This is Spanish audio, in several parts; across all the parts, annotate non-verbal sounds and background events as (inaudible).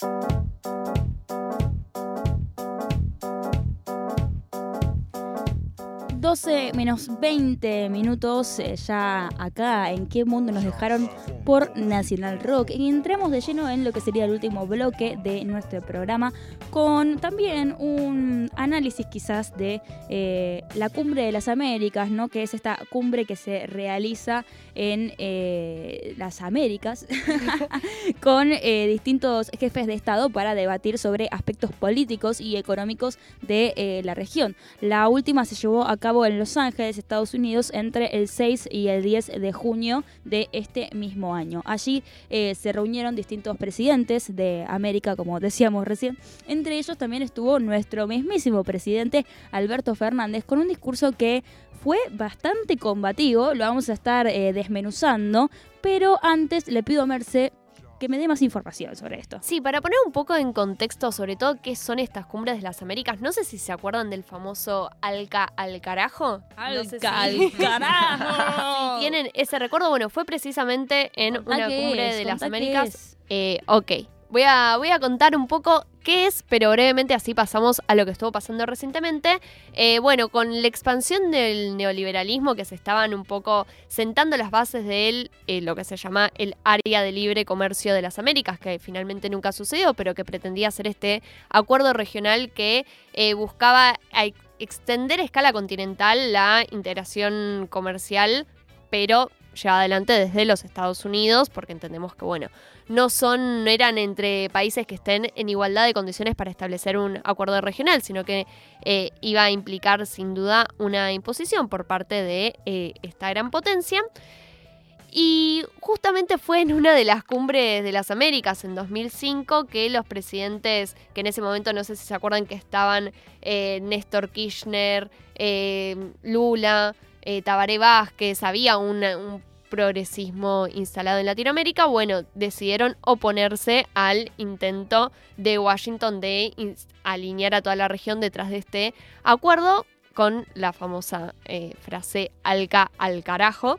Thank you 12 menos 20 minutos eh, ya acá en qué mundo nos dejaron por Nacional Rock. Y entramos de lleno en lo que sería el último bloque de nuestro programa con también un análisis quizás de eh, la cumbre de las Américas, ¿no? que es esta cumbre que se realiza en eh, las Américas (laughs) con distintos jefes de Estado para debatir sobre aspectos políticos y económicos de la región. La última se llevó a cabo en Los Ángeles, Estados Unidos, entre el 6 y el 10 de junio de este mismo año. Allí eh, se reunieron distintos presidentes de América, como decíamos recién. Entre ellos también estuvo nuestro mismísimo presidente Alberto Fernández con un discurso que fue bastante combativo, lo vamos a estar eh, desmenuzando, pero antes le pido a Merce que me dé más información sobre esto. Sí, para poner un poco en contexto, sobre todo, qué son estas cumbres de las Américas, no sé si se acuerdan del famoso Alca al carajo. Alca al (laughs) carajo. si tienen ese recuerdo, bueno, fue precisamente en una cumbre de las Américas. Eh, ok. Voy a, voy a contar un poco qué es, pero brevemente así pasamos a lo que estuvo pasando recientemente. Eh, bueno, con la expansión del neoliberalismo que se estaban un poco sentando las bases de eh, lo que se llama el área de libre comercio de las Américas, que finalmente nunca sucedió, pero que pretendía ser este acuerdo regional que eh, buscaba extender a escala continental la integración comercial, pero lleva adelante desde los Estados Unidos, porque entendemos que, bueno, no son, eran entre países que estén en igualdad de condiciones para establecer un acuerdo regional, sino que eh, iba a implicar sin duda una imposición por parte de eh, esta gran potencia. Y justamente fue en una de las cumbres de las Américas en 2005 que los presidentes, que en ese momento no sé si se acuerdan que estaban eh, Néstor Kirchner, Lula, Tabaré Vázquez, había un progresismo instalado en Latinoamérica, bueno, decidieron oponerse al intento de Washington de alinear a toda la región detrás de este acuerdo con la famosa eh, frase alca al carajo.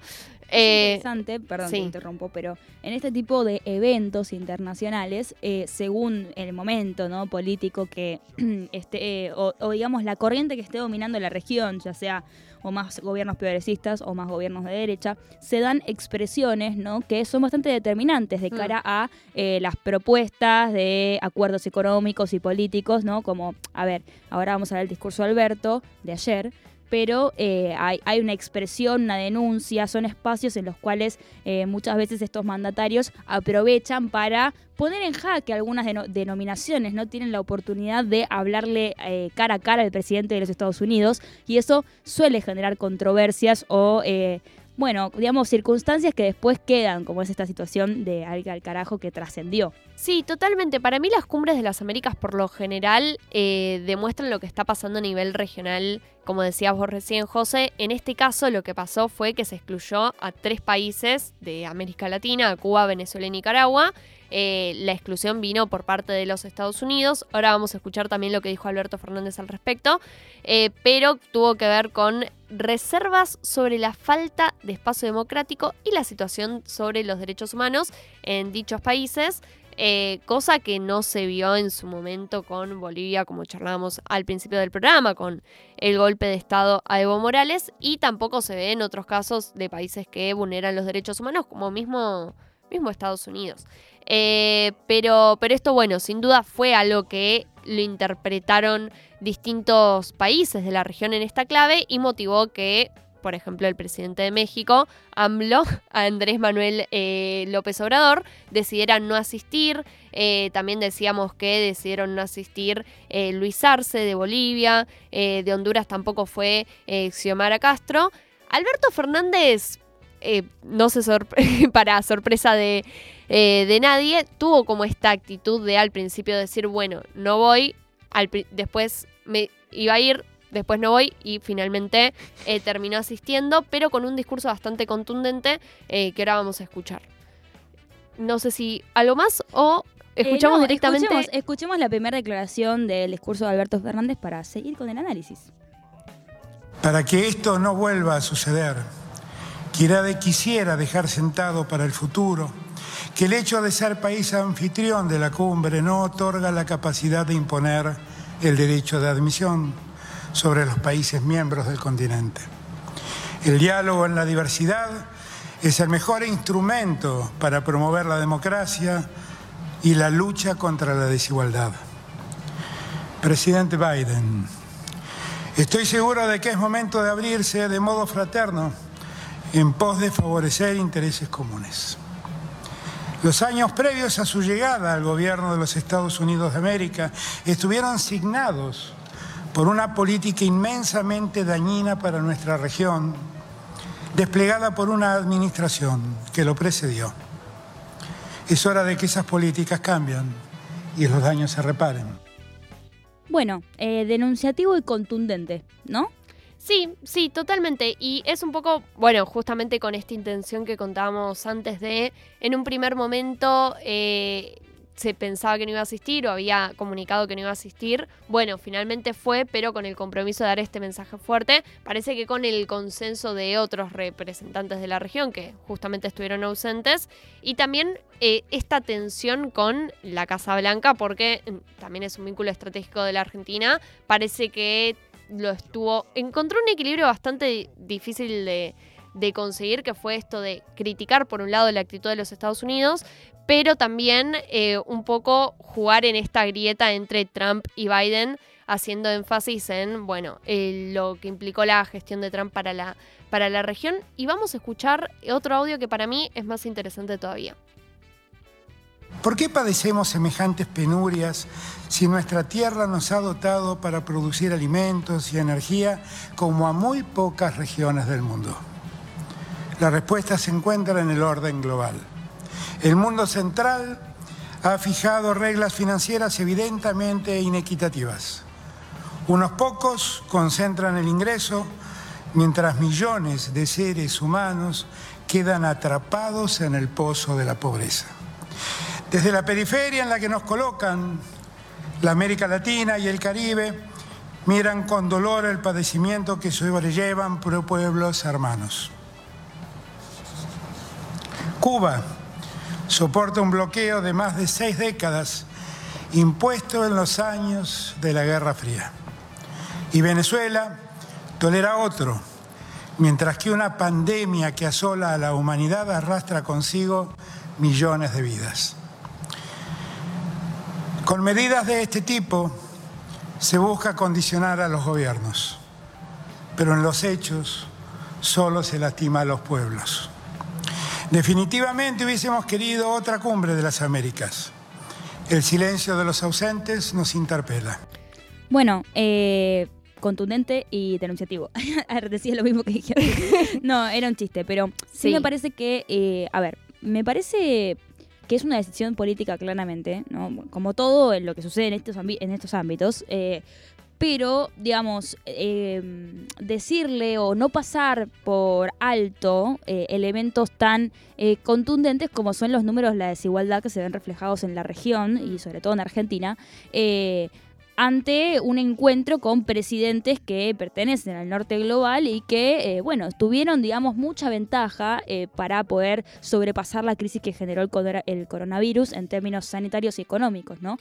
Es eh, interesante, perdón te interrumpo, pero en este tipo de eventos internacionales, eh, según el momento ¿no? político que (clears throat) esté, o, digamos la corriente que esté dominando la región, ya sea o más gobiernos progresistas o más gobiernos de derecha, se dan expresiones ¿no? que son bastante determinantes de mm. cara a eh, las propuestas de acuerdos económicos y políticos, ¿no? Como, a ver, ahora vamos a ver el discurso de Alberto de ayer, pero eh, hay, una expresión, una denuncia, son espacios en los cuales eh, muchas veces estos mandatarios aprovechan para poner en jaque algunas denominaciones, no tienen la oportunidad de hablarle eh, cara a cara al presidente de los Estados Unidos y eso suele generar controversias o bueno, digamos, circunstancias que después quedan, como es esta situación de alga al carajo que trascendió. Sí, totalmente. Para mí las cumbres de las Américas por lo general eh, demuestran lo que está pasando a nivel regional, como decías vos recién, José. En este caso lo que pasó fue que se excluyó a tres países de América Latina, Cuba, Venezuela y Nicaragua. Eh, la exclusión vino por parte de los Estados Unidos. Ahora vamos a escuchar también lo que dijo Alberto Fernández al respecto, eh, pero tuvo que ver con reservas sobre la falta de espacio democrático y la situación sobre los derechos humanos en dichos países. Eh, cosa que no se vio en su momento con Bolivia, como charlábamos al principio del programa, con el golpe de Estado a Evo Morales, y tampoco se ve en otros casos de países que vulneran los derechos humanos, como mismo, mismo Estados Unidos. Eh, pero, pero esto, bueno, sin duda fue algo que lo interpretaron distintos países de la región en esta clave y motivó que, por ejemplo, el presidente de México, AMLO, (laughs) Andrés Manuel eh, López Obrador, decidiera no asistir. Eh, también decíamos que decidieron no asistir Luis Arce de Bolivia, de Honduras tampoco fue Xiomara Castro. Alberto Fernández eh, no se (laughs) para sorpresa de, eh, de, nadie, tuvo como esta actitud de al principio decir, bueno, no voy, después me iba a ir, después no voy y finalmente eh, terminó asistiendo, pero con un discurso bastante contundente que ahora vamos a escuchar. No sé si algo más o escuchamos directamente. escuchemos la primera declaración del discurso de Alberto Fernández para seguir con el análisis. Para que esto no vuelva a suceder, quisiera dejar sentado para el futuro que el hecho de ser país anfitrión de la cumbre no otorga la capacidad de imponer el derecho de admisión sobre los países miembros del continente. El diálogo en la diversidad es el mejor instrumento para promover la democracia y la lucha contra la desigualdad. Presidente Biden, estoy seguro de que es momento de abrirse de modo fraterno en pos de favorecer intereses comunes. Los años previos a su llegada al gobierno de los Estados Unidos de América estuvieron signados por una política inmensamente dañina para nuestra región, desplegada por una administración que lo precedió. Es hora de que esas políticas cambien y los daños se reparen. Bueno, eh, denunciativo y contundente, ¿no? Sí, sí, totalmente. Y es un poco, bueno, justamente con esta intención que contábamos antes de, en un primer momento eh, se pensaba que no iba a asistir o había comunicado que no iba a asistir. Bueno, finalmente fue, pero con el compromiso de dar este mensaje fuerte, parece que con el consenso de otros representantes de la región que justamente estuvieron ausentes y también eh, esta tensión con la Casa Blanca, porque mm, también es un vínculo estratégico de la Argentina, parece que lo estuvo, encontró un equilibrio bastante difícil de, de conseguir, que fue esto de criticar por un lado la actitud de los Estados Unidos, pero también eh, un poco jugar en esta grieta entre Trump y Biden, haciendo énfasis en, bueno, lo que implicó la gestión de Trump para la, para la región. Y vamos a escuchar otro audio que para mí es más interesante todavía. ¿Por qué padecemos semejantes penurias si nuestra tierra nos ha dotado para producir alimentos y energía como a muy pocas regiones del mundo? La respuesta se encuentra en el orden global. El mundo central ha fijado reglas financieras evidentemente inequitativas. Unos pocos concentran el ingreso, mientras millones de seres humanos quedan atrapados en el pozo de la pobreza. Desde la periferia en la que nos colocan, la América Latina y el Caribe miran con dolor el padecimiento que sobrellevan pueblos hermanos. Cuba soporta un bloqueo de más de seis décadas impuesto en los años de la Guerra Fría. Y Venezuela tolera otro, mientras que una pandemia que asola a la humanidad arrastra consigo millones de vidas. Con medidas de este tipo se busca condicionar a los gobiernos, pero en los hechos solo se lastima a los pueblos. Definitivamente hubiésemos querido otra cumbre de las Américas. El silencio de los ausentes nos interpela. Bueno, eh, contundente y denunciativo. (laughs) Decía lo mismo que dije. (laughs) no, era un chiste, pero sí, me parece que, eh, a ver, me parece que es una decisión política claramente, ¿no? como todo en lo que sucede en estos, ámbitos. Eh, pero, digamos, em, decirle o no pasar por alto eh, elementos tan eh, contundentes como son los números la desigualdad que se ven reflejados en la región y sobre todo en Argentina, eh, ante un encuentro con presidentes que pertenecen al norte global y que, bueno, tuvieron, digamos, mucha ventaja para poder sobrepasar la crisis que generó el, coronavirus en términos sanitarios y económicos, ¿no?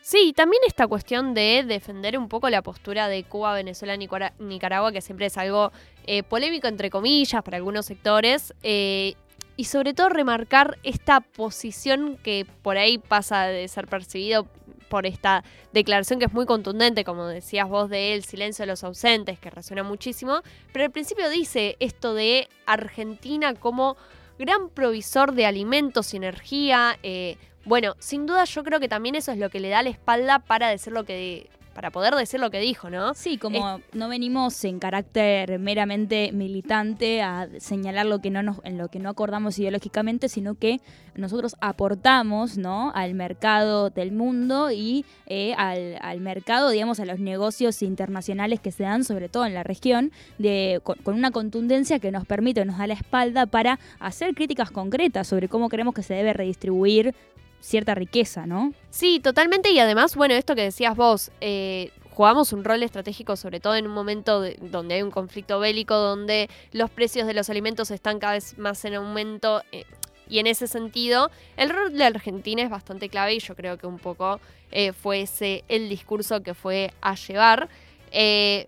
Sí, también esta cuestión de defender un poco la postura de Cuba, Venezuela, Nicaragua, que siempre es algo eh, polémico, entre comillas, para algunos sectores. Eh, y sobre todo remarcar esta posición que por ahí pasa de ser percibido por esta declaración que es muy contundente, como decías vos de él, silencio de los ausentes, que resuena muchísimo, pero al principio dice esto de Argentina como gran provisor de alimentos y energía, eh, bueno, sin duda yo creo que también eso es lo que le da la espalda para decir lo que para poder decir lo que dijo, ¿no? Sí, como no venimos en carácter meramente militante a señalar lo que no nos, en lo que no acordamos ideológicamente, sino que nosotros aportamos, ¿no? Al mercado del mundo y eh, al, mercado, digamos, a los negocios internacionales que se dan, sobre todo en la región, de, con, con una contundencia que nos permite, nos da la espalda para hacer críticas concretas sobre cómo creemos que se debe redistribuir cierta riqueza, ¿no? Sí, totalmente. Y además, bueno, esto que decías vos, eh, jugamos un rol estratégico, sobre todo en un momento donde hay un conflicto bélico, donde los precios de los alimentos están cada vez más en aumento. Eh, Y en ese sentido, el rol de Argentina es bastante clave y yo creo que un poco eh, fue ese el discurso que fue a llevar. Eh,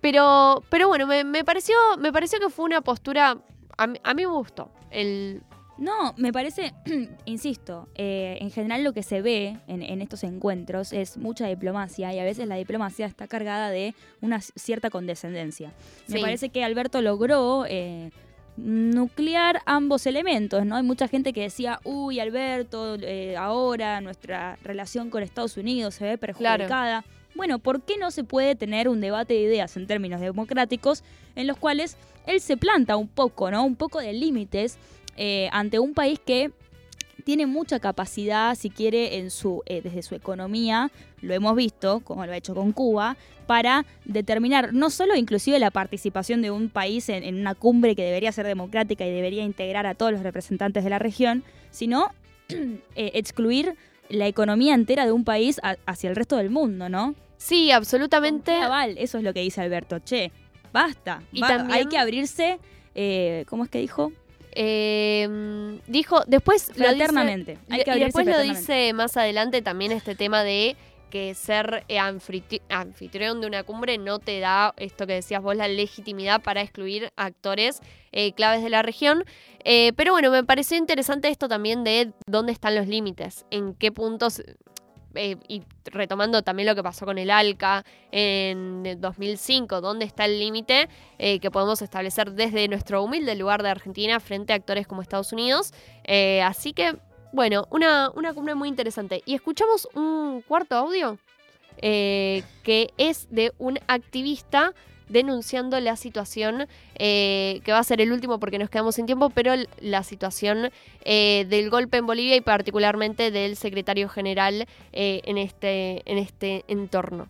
pero, pero bueno, me, pareció, me pareció que fue una postura. A, mí me gustó. El, no, me parece, (clears throat) insisto, eh, en general lo que se ve en, estos encuentros es mucha diplomacia y a veces la diplomacia está cargada de una cierta condescendencia. Me parece que Alberto logró nuclear ambos elementos, ¿no? Hay mucha gente que decía, uy, Alberto, eh, ahora nuestra relación con Estados Unidos se ve perjudicada. Bueno, ¿por qué no se puede tener un debate de ideas en términos democráticos en los cuales él se planta un poco, ¿no? Un poco de límites eh, ante un país que tiene mucha capacidad, si quiere, en su, eh, desde su economía, lo hemos visto, como lo ha hecho con Cuba, para determinar no solo inclusive la participación de un país en, una cumbre que debería ser democrática y debería integrar a todos los representantes de la región, sino (clears throat) eh, excluir la economía entera de un país hacia el resto del mundo, ¿no? Sí, absolutamente. eso es lo que dice Alberto. Che, basta. Y también... Hay que abrirse, eh, ¿cómo es que dijo? Eh, dijo, después Fraternamente. Lo dice, y después lo dice más adelante también este tema de que ser eh, anfitrión de una cumbre no te da, esto que decías vos, la legitimidad para excluir actores eh, claves de la región. Eh, pero bueno, me pareció interesante esto también de dónde están los límites, en qué puntos eh, y retomando también lo que pasó con el ALCA en 2005, dónde está el límite eh, que podemos establecer desde nuestro humilde lugar de Argentina frente a actores como Estados Unidos. Eh, así que, bueno, una, una cumbre muy interesante. Y escuchamos un cuarto audio que es de un activista denunciando la situación, eh, que va a ser el último porque nos quedamos sin tiempo, pero la situación eh, del golpe en Bolivia y particularmente del secretario general eh, en, este, en este entorno.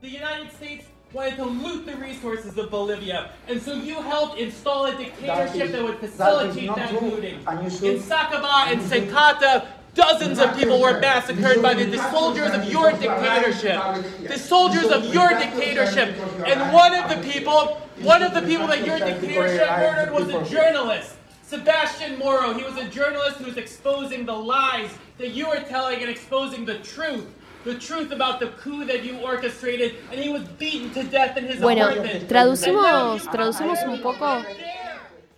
The United States wanted to loot the resources of Bolivia, and so you helped install a dictatorship that, would facilitate that, that looting. In Sacaba and Secata, Dozens of people were massacred by the, the, soldiers of your dictatorship. The soldiers of your dictatorship. And one of the people, one of the people that your dictatorship murdered was a journalist. Sebastian Moro. He was a journalist who was exposing the lies that you were telling and exposing the truth. The truth about the coup that you orchestrated, and he was beaten to death in his bueno, apartment. Traducimos, traducimos un poco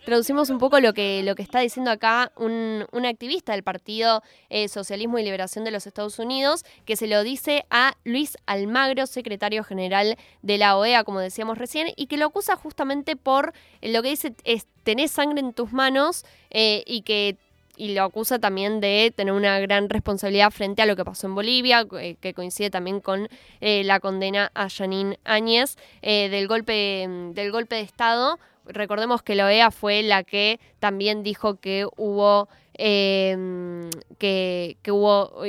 traducimos un poco lo que, lo que está diciendo acá un, activista del Partido eh, Socialismo y Liberación de los Estados Unidos, que se lo dice a Luis Almagro, secretario general de la OEA, como decíamos recién, y que lo acusa justamente por eh, lo que dice es tenés sangre en tus manos eh, y que y lo acusa también de tener una gran responsabilidad frente a lo que pasó en Bolivia, que coincide también con la condena a Janine Áñez del, golpe, del golpe de Estado recordemos que la OEA fue la que también dijo que hubo em, que, que, hubo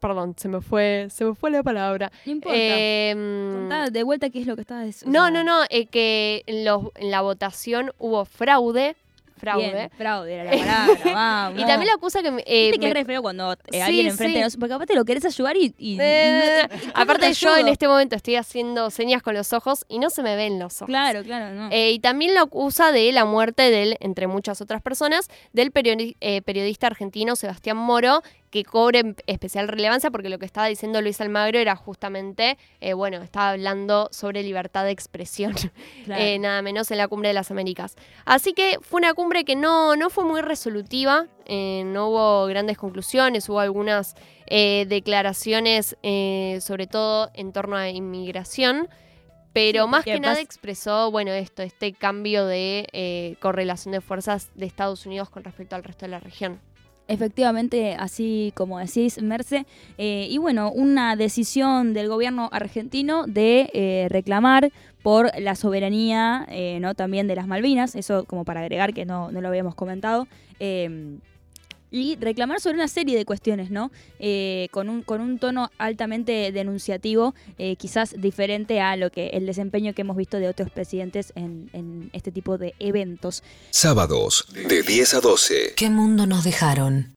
perdón, se me fue, se me fue la palabra. No importa. Em, de vuelta qué es lo que estabas diciendo. No, no, no, eh, que en, en la votación hubo fraude fraude. fraude era la (laughs) palabra, vamos. Y también lo acusa que... Eh, que es re feo cuando eh, alguien enfrente sí. porque aparte lo querés ayudar y... Eh, aparte yo en este momento estoy haciendo señas con los ojos y no se me ven los ojos. Claro, claro, no. y también lo acusa de la muerte del, entre muchas otras personas, del periodista argentino Sebastián Moro, que cobre especial relevancia porque lo que estaba diciendo Luis Almagro era justamente, eh, bueno, estaba hablando sobre libertad de expresión, (laughs) eh, nada menos en la cumbre de las Américas. Así que fue una cumbre que no, no fue muy resolutiva, eh, no hubo grandes conclusiones, hubo algunas declaraciones, sobre todo en torno a inmigración. Pero más que nada expresó, bueno, esto, este cambio de correlación de fuerzas de Estados Unidos con respecto al resto de la región. Efectivamente, así como decís, Merce. Eh, y bueno, una decisión del gobierno argentino de eh, reclamar por la soberanía eh, ¿no? también de las Malvinas, eso como para agregar que no, no lo habíamos comentado y reclamar sobre una serie de cuestiones, ¿no? con, un, con un tono altamente denunciativo, quizás diferente a lo que el desempeño que hemos visto de otros presidentes en, en este tipo de eventos. Sábados, de 10 a 12. ¿Qué mundo nos dejaron?